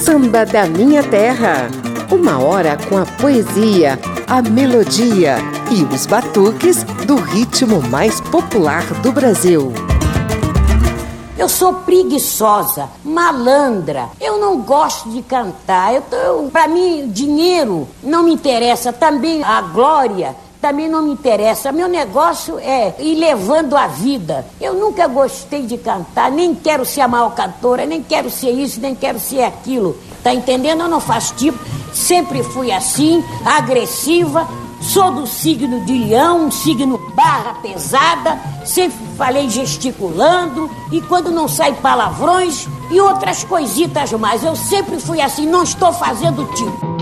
Samba da Minha Terra. Uma hora com a poesia, a melodia e os batuques do ritmo mais popular do Brasil. Eu sou preguiçosa, malandra. Eu não gosto de cantar. Eu, eu para mim, dinheiro não me interessa. Também a glória também não me interessa. Meu negócio é ir levando a vida. Eu nunca gostei de cantar, nem quero ser a maior cantora, nem quero ser isso, nem quero ser aquilo. Tá entendendo? Eu não faço tipo. Sempre fui assim, agressiva, Sou do signo de leão, um signo barra pesada, sempre falei gesticulando e quando não sai palavrões e outras coisitas mais. Eu sempre fui assim, não estou fazendo tipo.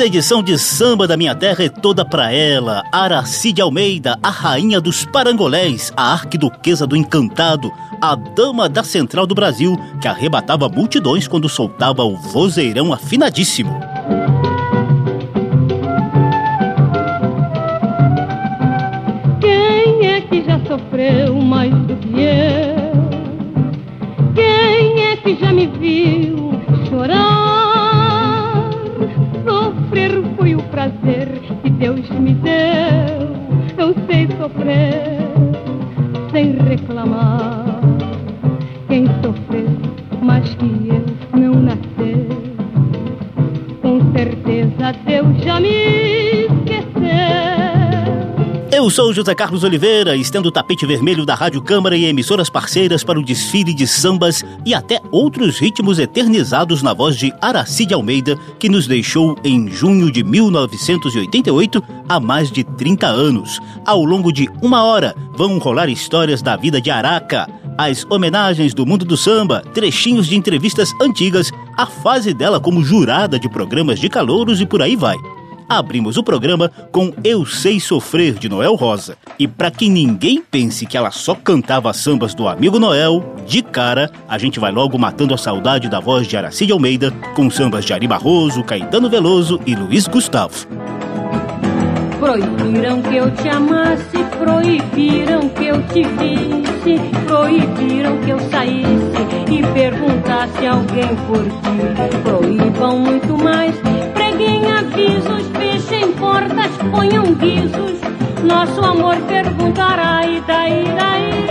Essa edição de Samba da Minha Terra é toda pra ela, Aracide Almeida, a rainha dos parangolés, a arquiduquesa do encantado, a dama da central do Brasil, que arrebatava multidões quando soltava o vozeirão afinadíssimo. Sou José Carlos Oliveira, estendo o tapete vermelho da Rádio Câmara e emissoras parceiras para o desfile de sambas e até outros ritmos eternizados na voz de Aracide Almeida, que nos deixou em junho de 1988, há mais de 30 anos. Ao longo de uma hora, vão rolar histórias da vida de Araca, as homenagens do mundo do samba, trechinhos de entrevistas antigas, a fase dela como jurada de programas de calouros e por aí vai abrimos o programa com Eu Sei Sofrer de Noel Rosa. E para que ninguém pense que ela só cantava sambas do amigo Noel, de cara, a gente vai logo matando a saudade da voz de Aracide Almeida com sambas de Ari Barroso, Caetano Veloso e Luiz Gustavo. Proibiram que eu te amasse, proibiram que eu te visse, proibiram que eu saísse e perguntasse alguém por ti. Proíbam muito mais, preguem avisos, fechem portas, ponham guizos. Nosso amor perguntará e daí, daí,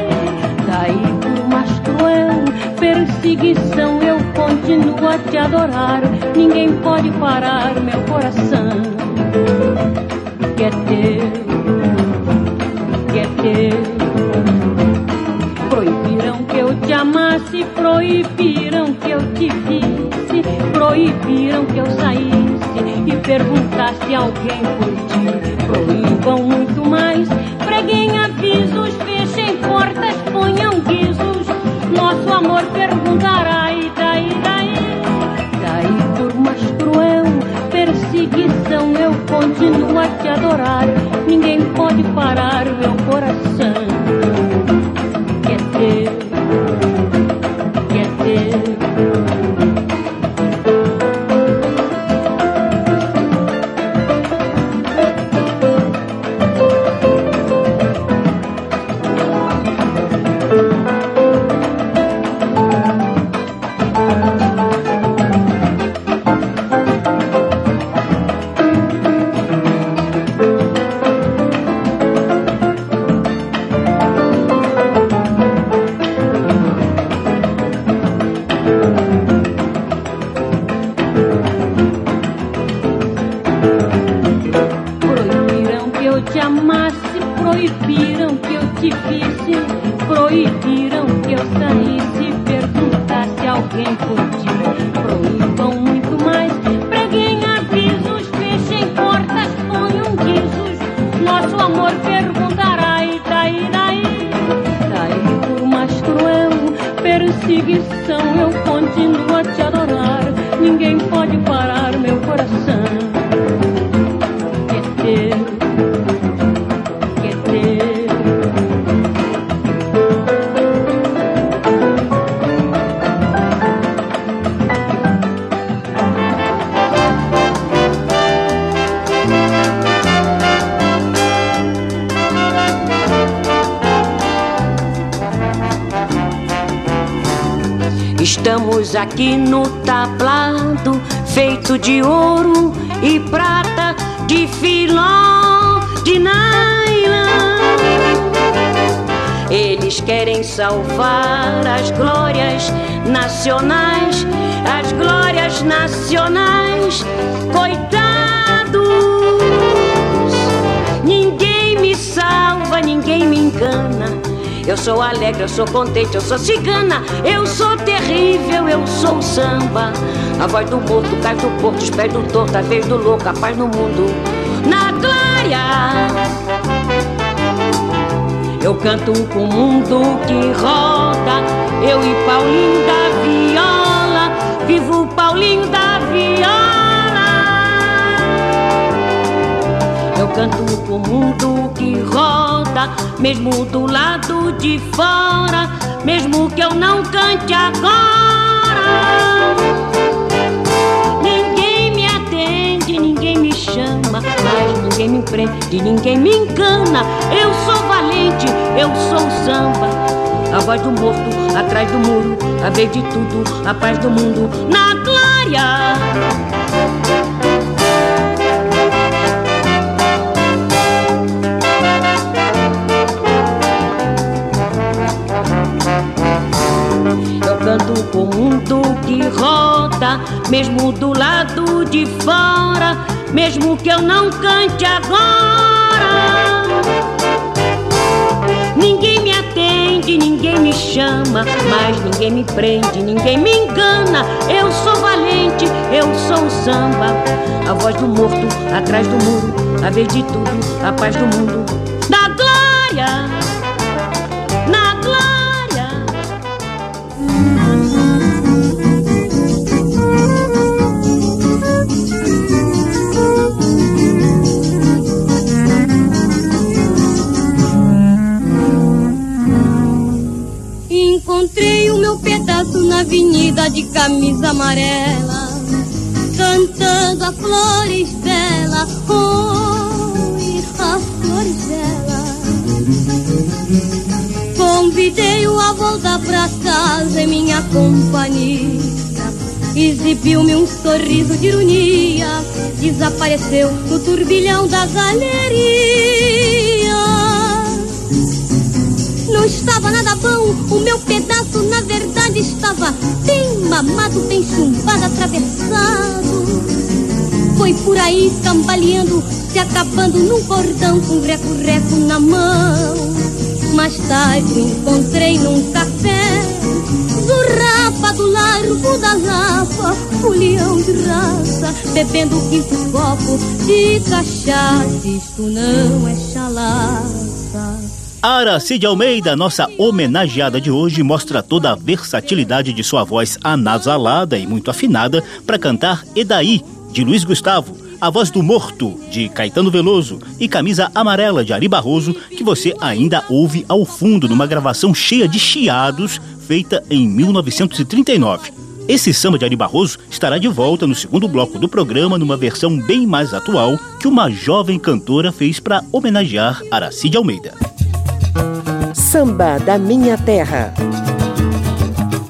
daí por mais cruel perseguição eu continuo a te adorar. Ninguém pode parar meu coração proibiram que eu te visse, proibiram que eu saísse e perguntasse alguém por ti. Proíbam muito mais, preguem avisos, fechem portas, ponham guizos. Nosso amor perguntará e daí, daí, daí por mais cruel perseguição eu continuo a te adorar. Ninguém pode parar meu coração. Aqui no tablado, feito de ouro e prata, de filó, de nylon. Eles querem salvar as glórias nacionais, as glórias nacionais, coitados. Ninguém me salva, ninguém me engana eu sou alegre, eu sou contente, eu sou cigana, eu sou terrível, eu sou samba. A voz do morto, cai do porto, os do torto, a vez do louco, a paz no mundo, na glória. Eu canto com o mundo que roda, eu e Paulinho da viola, vivo Paulinho da viola. Eu canto com o mundo que roda, mesmo do lado de fora, mesmo que eu não cante agora. Ninguém me atende, ninguém me chama, mas ninguém me prende, ninguém me engana. Eu sou valente, eu sou samba. A voz do morto atrás do muro, a vez de tudo, a paz do mundo na glória. O mundo que roda, mesmo do lado de fora, mesmo que eu não cante agora. Ninguém me atende, ninguém me chama, mas ninguém me prende, ninguém me engana. Eu sou valente, eu sou o samba, a voz do morto atrás do muro, a vez de tudo, a paz do mundo, na avenida de camisa amarela, cantando a flores dela, oi, a flores dela. Convidei-o a voltar pra casa em minha companhia. Exibiu-me um sorriso de ironia, desapareceu no turbilhão da galeria estava nada bom. O meu pedaço, na verdade, estava bem mamado, bem chumbado, atravessado. Foi por aí cambaleando, se acabando num cordão com reco-reco na mão. Mais tarde encontrei num café Zurrapa do largo da lapa, folião de raça, bebendo quinto copo de cachaça. Isto não é chalaça. Aracide Almeida, nossa homenageada de hoje, mostra toda a versatilidade de sua voz anasalada e muito afinada para cantar Edaí, de Luiz Gustavo, A Voz do Morto, de Caetano Veloso, e Camisa Amarela, de Ari Barroso, que você ainda ouve ao fundo numa gravação cheia de chiados feita em 1939. Esse samba de Ari Barroso estará de volta no segundo bloco do programa numa versão bem mais atual que uma jovem cantora fez para homenagear Aracide Almeida. Samba da Minha Terra.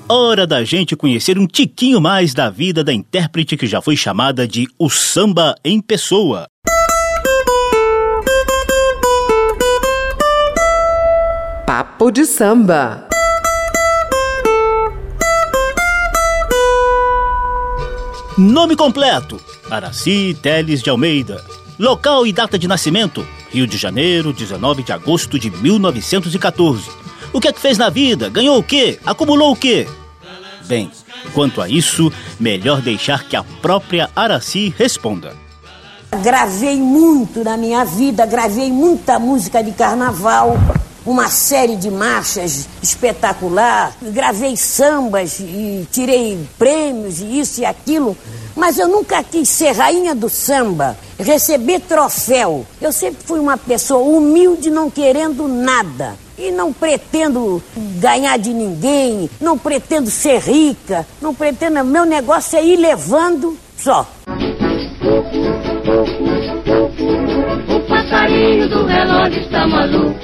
Hora da gente conhecer um tiquinho mais da vida da intérprete que já foi chamada de o samba em pessoa. Papo de samba. Nome completo: Araci Teles de Almeida. Local e data de nascimento: Rio de Janeiro, 19 de agosto de 1914. O que é que fez na vida? Ganhou o quê? Acumulou o quê? Bem, quanto a isso, melhor deixar que a própria Araci responda. Gravei muito na minha vida, gravei muita música de carnaval, uma série de marchas espetacular, gravei sambas e tirei prêmios e isso e aquilo, mas eu nunca quis ser rainha do samba, receber troféu. Eu sempre fui uma pessoa humilde, não querendo nada. E não pretendo ganhar de ninguém, não pretendo ser rica, não pretendo. Meu negócio é ir levando só. O passarinho do relógio está maluco.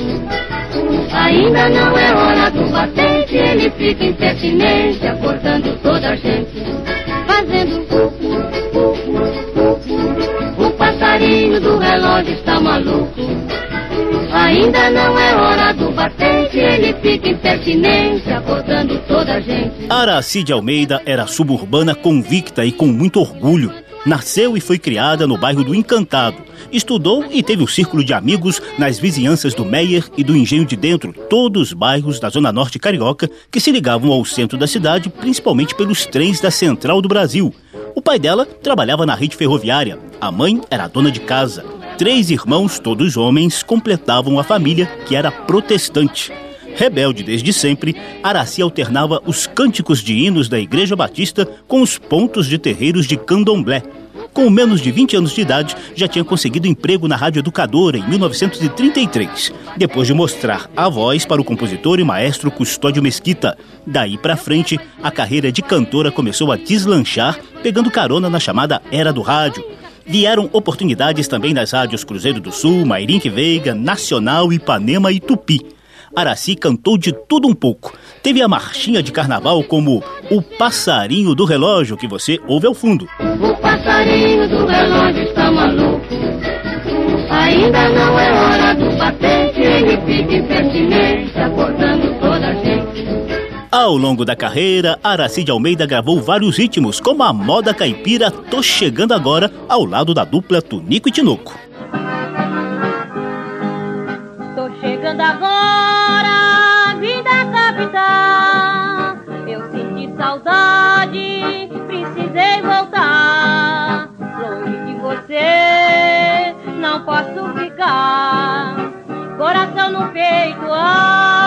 Ainda não é hora do batente, ele fica impertinente, acordando toda a gente, fazendo. O passarinho do relógio está maluco. Ainda não é hora do batente, ele fica impertinente, acordando toda a gente. Aracide Almeida era suburbana convicta e com muito orgulho. Nasceu e foi criada no bairro do Encantado. Estudou e teve um círculo de amigos nas vizinhanças do Meier e do Engenho de Dentro, todos bairros da Zona Norte Carioca que se ligavam ao centro da cidade, principalmente pelos trens da Central do Brasil. O pai dela trabalhava na rede ferroviária, a mãe era dona de casa. Três irmãos, todos homens, completavam a família, que era protestante. Rebelde desde sempre, Araci alternava os cânticos de hinos da Igreja Batista com os pontos de terreiros de candomblé. Com menos de 20 anos de idade, já tinha conseguido emprego na Rádio Educadora em 1933, depois de mostrar a voz para o compositor e maestro Custódio Mesquita. Daí para frente, a carreira de cantora começou a deslanchar, pegando carona na chamada Era do Rádio. Vieram oportunidades também nas rádios Cruzeiro do Sul, Mairink Veiga, Nacional, Ipanema e Tupi. Araci cantou de tudo um pouco. Teve a marchinha de carnaval como O Passarinho do Relógio, que você ouve ao fundo. O passarinho do relógio está maluco. Ainda não é hora do batente, ele fica impertinente, acordando toda a gente. Ao longo da carreira, Aracide Almeida gravou vários ritmos, como a moda caipira Tô Chegando Agora, ao lado da dupla Tunico e Tinoco. Tô chegando agora, Coração no peito, ai,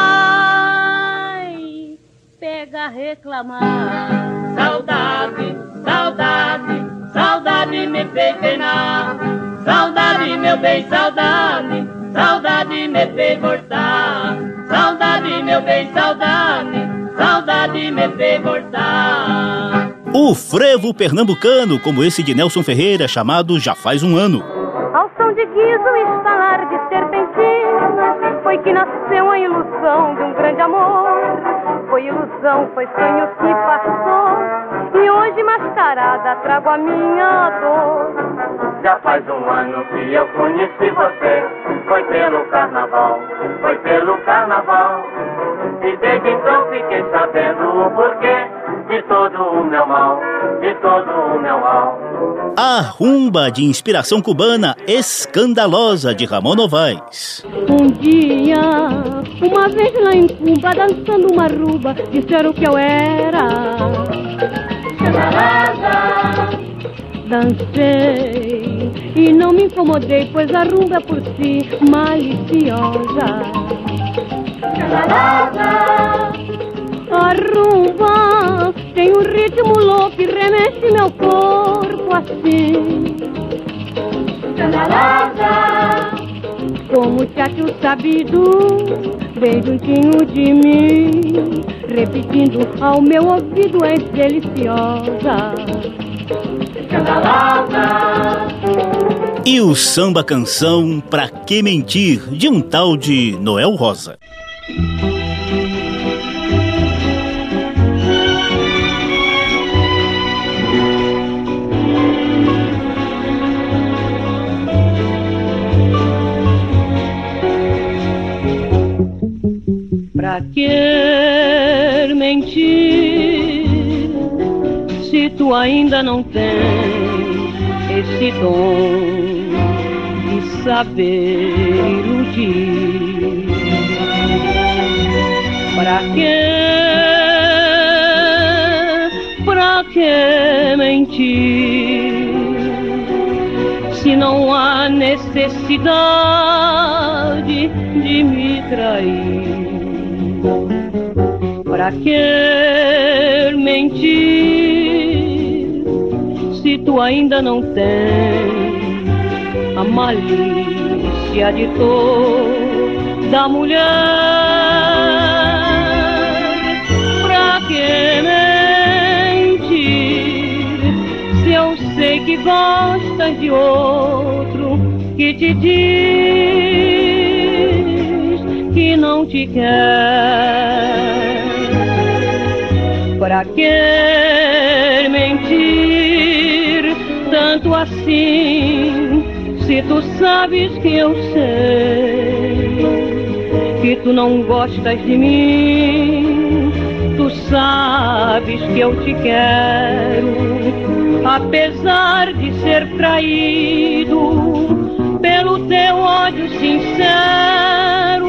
pega a reclamar. Saudade, saudade, saudade me fez penar. Saudade, meu bem, saudade, saudade me fez voltar. Saudade, meu bem, saudade, saudade me fez voltar. O frevo pernambucano, como esse de Nelson Ferreira, chamado Já Faz Um Ano. Que nasceu a ilusão de um grande amor Foi ilusão, foi sonho que passou E hoje mascarada trago a minha dor Já faz um ano que eu conheci você. Foi pelo carnaval, foi pelo carnaval. E desde então fiquei sabendo o porquê de todo o meu mal, de todo o meu mal. A rumba de inspiração cubana escandalosa de Ramon Novaes. Um dia, uma vez lá em Cuba Dançando uma rumba, disseram que eu era Dancei e não me incomodei, pois a rumba é por si maliciosa. A rumba tem um ritmo louco e remexe meu corpo assim. Como muchacho sabido, bem juntinho de mim, repetindo ao meu ouvido, és deliciosa. E o samba canção Pra Que Mentir, de um tal de Noel Rosa. Ainda não tens esse dom de saber iludir? Pra que, pra que mentir se não há necessidade de me trair? Pra que mentir tu ainda não tens a malícia de toda mulher? Pra que mentir se eu sei que gostas de outro que te diz que não te quer? Pra que mentir tanto assim? Se tu sabes que eu sei que tu não gostas de mim, tu sabes que eu te quero, apesar de ser traído pelo teu ódio sincero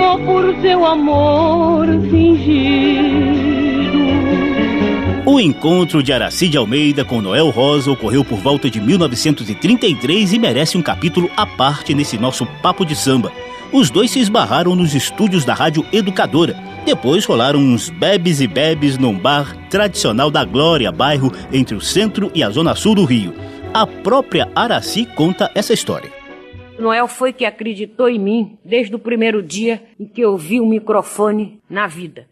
ou por teu amor fingido. O encontro de Aracide Almeida com Noel Rosa ocorreu por volta de 1933 e merece um capítulo à parte nesse nosso papo de samba. Os dois se esbarraram nos estúdios da Rádio Educadora. Depois rolaram uns bebes e bebes num bar tradicional da Glória, bairro entre o centro e a zona sul do Rio. A própria Araci conta essa história. Noel foi que acreditou em mim desde o primeiro dia em que eu vi o microfone na vida.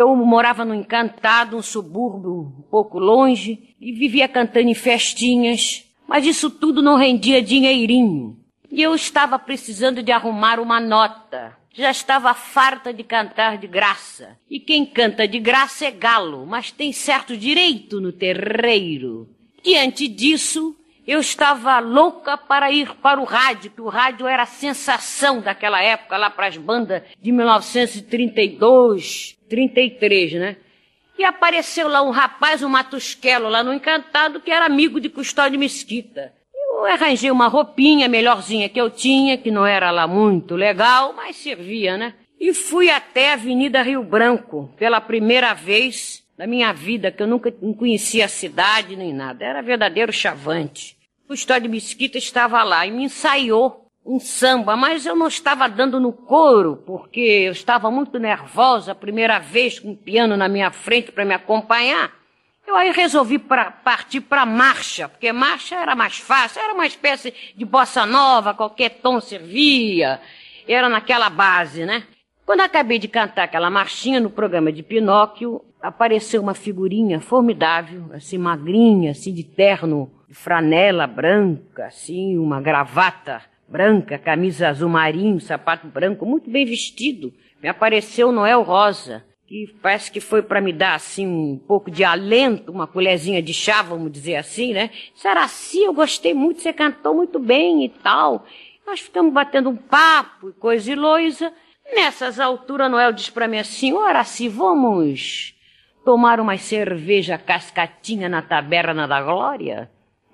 Eu morava no Encantado, um subúrbio um pouco longe, e vivia cantando em festinhas, mas isso tudo não rendia dinheirinho. E eu estava precisando de arrumar uma nota. Já estava farta de cantar de graça. E quem canta de graça é galo, mas tem certo direito no terreiro. Diante disso, eu estava louca para ir para o rádio, que o rádio era a sensação daquela época, lá para as bandas de 1932, 33, né? E apareceu lá um rapaz, um matusquelo lá no Encantado, que era amigo de Custódio Mesquita. Eu arranjei uma roupinha melhorzinha que eu tinha, que não era lá muito legal, mas servia, né? E fui até a Avenida Rio Branco, pela primeira vez da minha vida, que eu nunca conhecia a cidade nem nada. Era verdadeiro chavante. Custódio Mesquita estava lá e me ensaiou um samba, mas eu não estava dando no couro, porque eu estava muito nervosa, primeira vez com um piano na minha frente para me acompanhar. Eu aí resolvi pra, partir para marcha, porque marcha era mais fácil, era uma espécie de bossa nova, qualquer tom servia, era naquela base, né? Quando acabei de cantar aquela marchinha no programa de Pinóquio, apareceu uma figurinha formidável, assim magrinha, assim de terno, de franela branca, assim, uma gravata branca, camisa azul marinho, sapato branco, muito bem vestido. Me apareceu Noel Rosa, que parece que foi para me dar assim um pouco de alento, uma colherzinha de chá, vamos dizer assim, né? Será assim? Eu gostei muito, você cantou muito bem e tal. Nós ficamos batendo um papo e coisa e loisa. Nessas alturas, Noel diz para mim assim: Ora, se vamos tomar uma cerveja cascatinha na Taberna da Glória?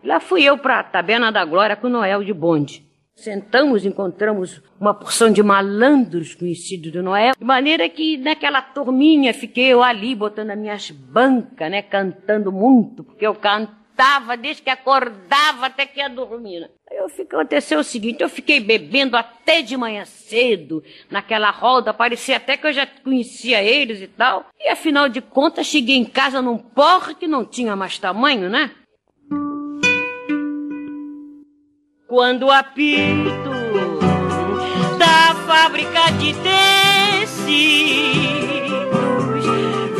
Lá fui eu para a Taberna da Glória com Noel de bonde. Sentamos, encontramos uma porção de malandros conhecidos do Noé, de maneira que naquela turminha fiquei eu ali botando as minhas bancas, né, cantando muito, porque eu cantava desde que acordava até que ia dormir. Aí eu fiquei, aconteceu o seguinte, eu fiquei bebendo até de manhã cedo, naquela roda, parecia até que eu já conhecia eles e tal. E afinal de contas, cheguei em casa num porre que não tinha mais tamanho, né? Quando apito da fábrica de tecidos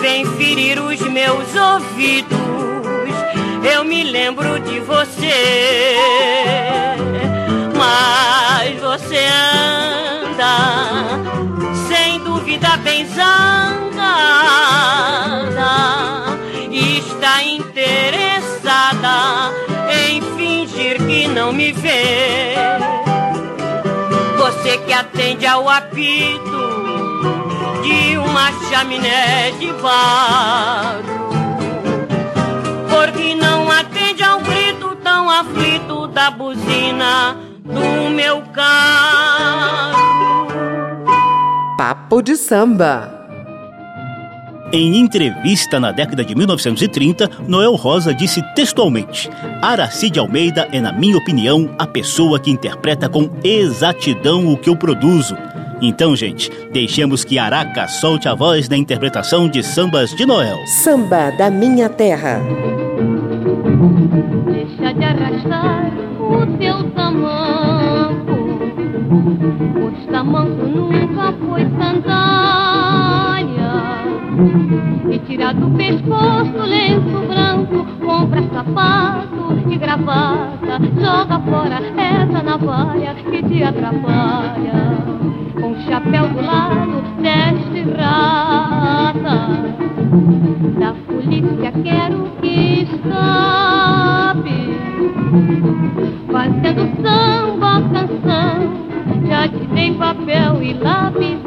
vem ferir os meus ouvidos, eu me lembro de você. Mas você anda sem dúvida bem zangada, não me vê. Você que atende ao apito de uma chaminé de barro. Porque não atende ao grito tão aflito da buzina do meu carro. Papo de samba. Em entrevista na década de 1930, Noel Rosa disse textualmente: Aracide Almeida é, na minha opinião, a pessoa que interpreta com exatidão o que eu produzo. Então, gente, deixemos que Araca solte a voz na interpretação de sambas de Noel. Samba da minha terra. Deixa de arrastar o teu tamanco, pois tamanco tira do pescoço lenço branco, compra sapato e gravata, joga fora essa navalha que te atrapalha com chapéu do lado deste rata. Da polícia quero que escape, fazendo samba canção. Já te dei papel e lápis,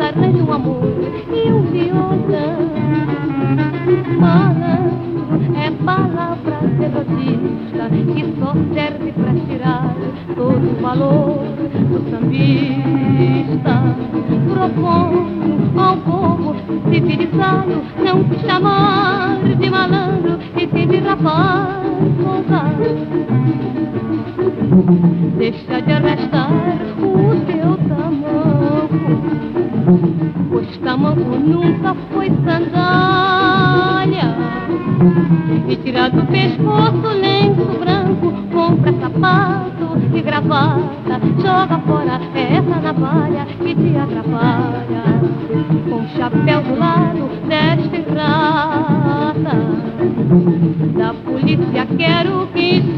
não se chamar da polícia quero que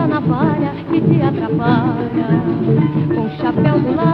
essa navalha que te atrapalha. Com chapéu do lado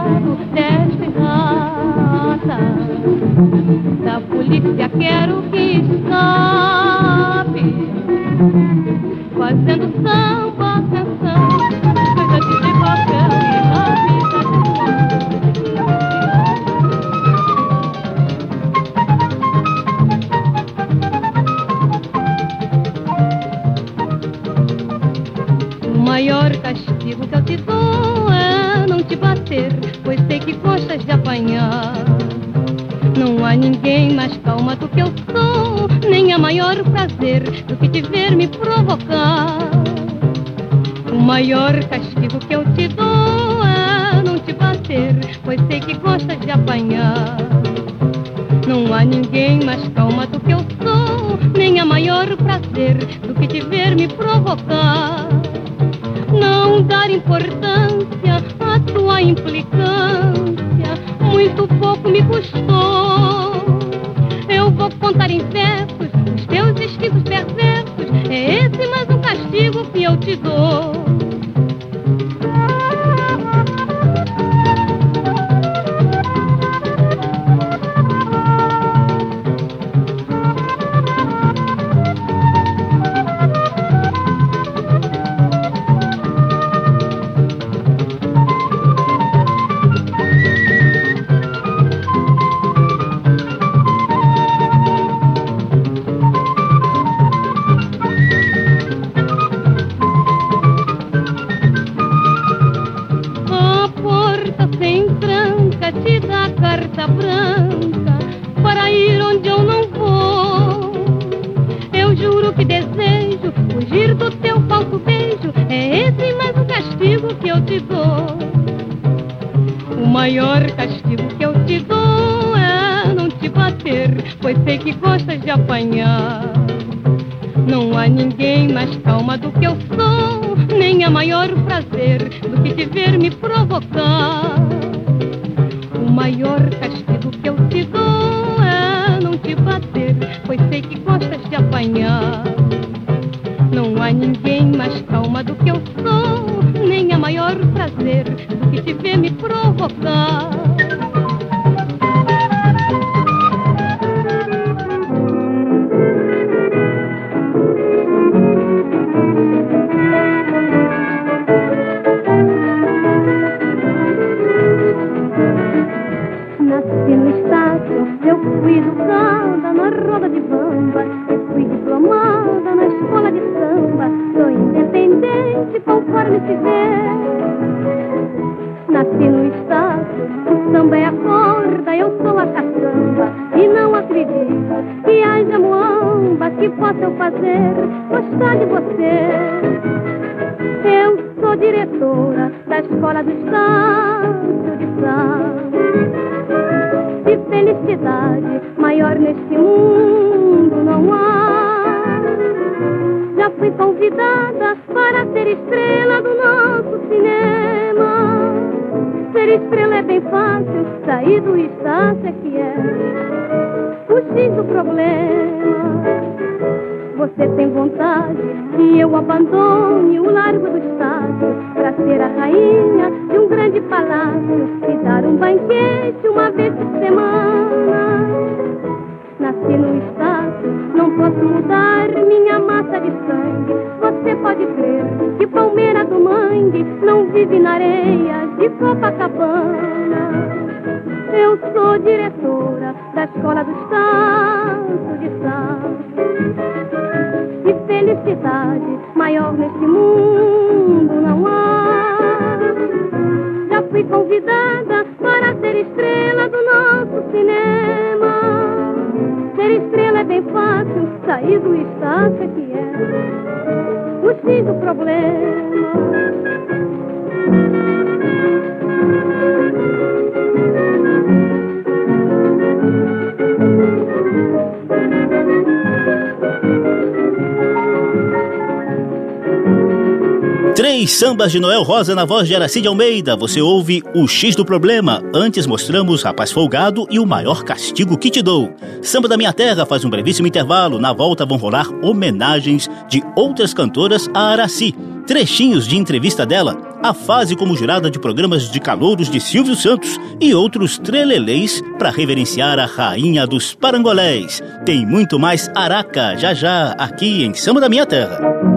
calma do que eu sou, nem a maior prazer do que te ver me provocar. Não dar importância à tua implicância, muito pouco me custou vou contar em versos os teus instintos perversos. É esse mais um castigo que eu te dou. carta sem tranca, te dá carta branca para ir onde eu não vou. Eu juro que desejo fugir do teu falso beijo, é esse mais o castigo que eu te dou. O maior castigo que eu te dou é não te bater, pois sei que gostas de apanhar. Não há ninguém mais calma do que eu sou há maior prazer do que te ver me provocar. O maior castigo que eu te dou é não te bater, pois sei que gostas de apanhar. Não há ninguém mais calma do que eu sou, nem há maior prazer do que te ver me provocar. estrela é bem fácil sair do instante é que é fugir do problema. Você tem vontade que eu abandone o largo do estado para ser a rainha de um grande palácio e dar um banquete uma vez por semana. Nasci no estado não posso mudar minha massa de sangue. Você pode crer que Palmeira do Mangue não vive na areia de Copacabana. Eu sou diretora da Escola dos Santos de Santos. E felicidade maior neste mundo não há. Já fui convidada para ser estrela do nosso cinema. Ser estrela é bem fácil, sair do estácio é que é o fim do problema. Três sambas de Noel Rosa na voz de Aracide Almeida. Você ouve o X do Problema. Antes mostramos Rapaz Folgado e o Maior Castigo que Te Dou. Samba da Minha Terra faz um brevíssimo intervalo. Na volta vão rolar homenagens de outras cantoras a Araci. Trechinhos de entrevista dela, a fase como jurada de programas de calouros de Silvio Santos e outros treleleis para reverenciar a rainha dos parangolés. Tem muito mais Araca já já aqui em Samba da Minha Terra.